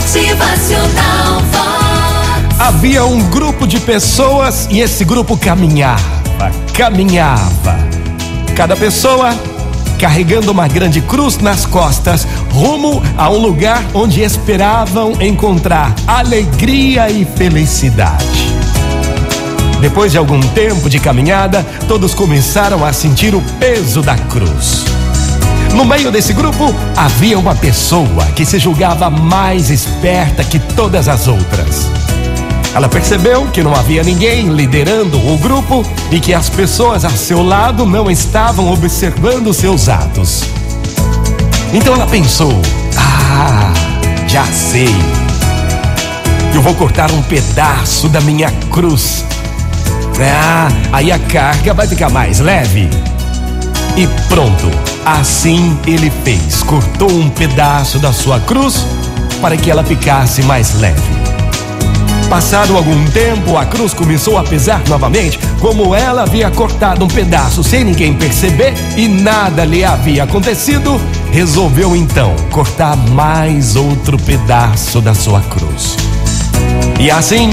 Motivacional Vox. Havia um grupo de pessoas e esse grupo caminhava, caminhava. Cada pessoa carregando uma grande cruz nas costas, rumo a um lugar onde esperavam encontrar alegria e felicidade. Depois de algum tempo de caminhada, todos começaram a sentir o peso da cruz. No meio desse grupo havia uma pessoa que se julgava mais esperta que todas as outras. Ela percebeu que não havia ninguém liderando o grupo e que as pessoas a seu lado não estavam observando seus atos. Então ela pensou: Ah, já sei. Eu vou cortar um pedaço da minha cruz. Ah, aí a carga vai ficar mais leve. E pronto, assim ele fez. Cortou um pedaço da sua cruz para que ela ficasse mais leve. Passado algum tempo, a cruz começou a pesar novamente, como ela havia cortado um pedaço sem ninguém perceber e nada lhe havia acontecido. Resolveu então cortar mais outro pedaço da sua cruz. E assim,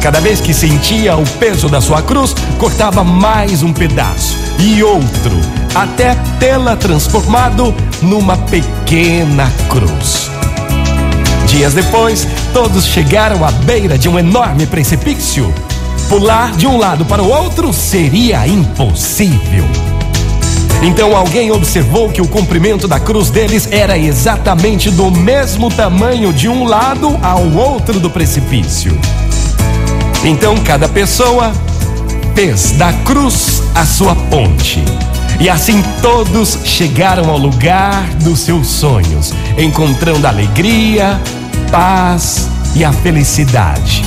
cada vez que sentia o peso da sua cruz, cortava mais um pedaço e outro, até tê-la transformado numa pequena cruz. Dias depois, todos chegaram à beira de um enorme precipício. Pular de um lado para o outro seria impossível. Então alguém observou que o comprimento da cruz deles era exatamente do mesmo tamanho de um lado ao outro do precipício. Então cada pessoa fez da cruz a sua ponte. E assim todos chegaram ao lugar dos seus sonhos, encontrando alegria, paz e a felicidade.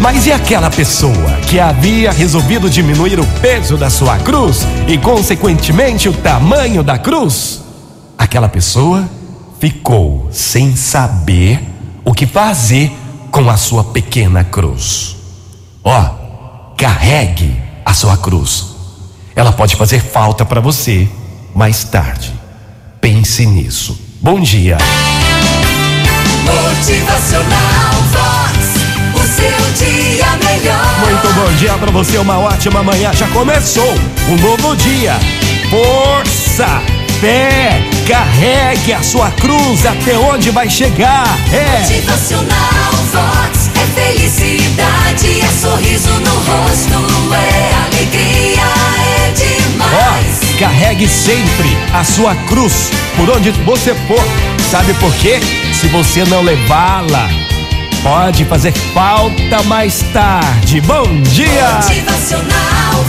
Mas e aquela pessoa que havia resolvido diminuir o peso da sua cruz e, consequentemente, o tamanho da cruz? Aquela pessoa ficou sem saber o que fazer com a sua pequena cruz. Ó, oh, carregue a sua cruz. Ela pode fazer falta para você mais tarde. Pense nisso. Bom dia. Motivacional Vox, o seu dia melhor. Muito bom dia para você, uma ótima manhã. Já começou um novo dia. Força, fé, carregue a sua cruz até onde vai chegar. É. Motivacional Vox é felicidade, é sorriso no rosto, carregue sempre a sua cruz por onde você for. Sabe por quê? Se você não levá-la, pode fazer falta mais tarde. Bom dia! Motivacional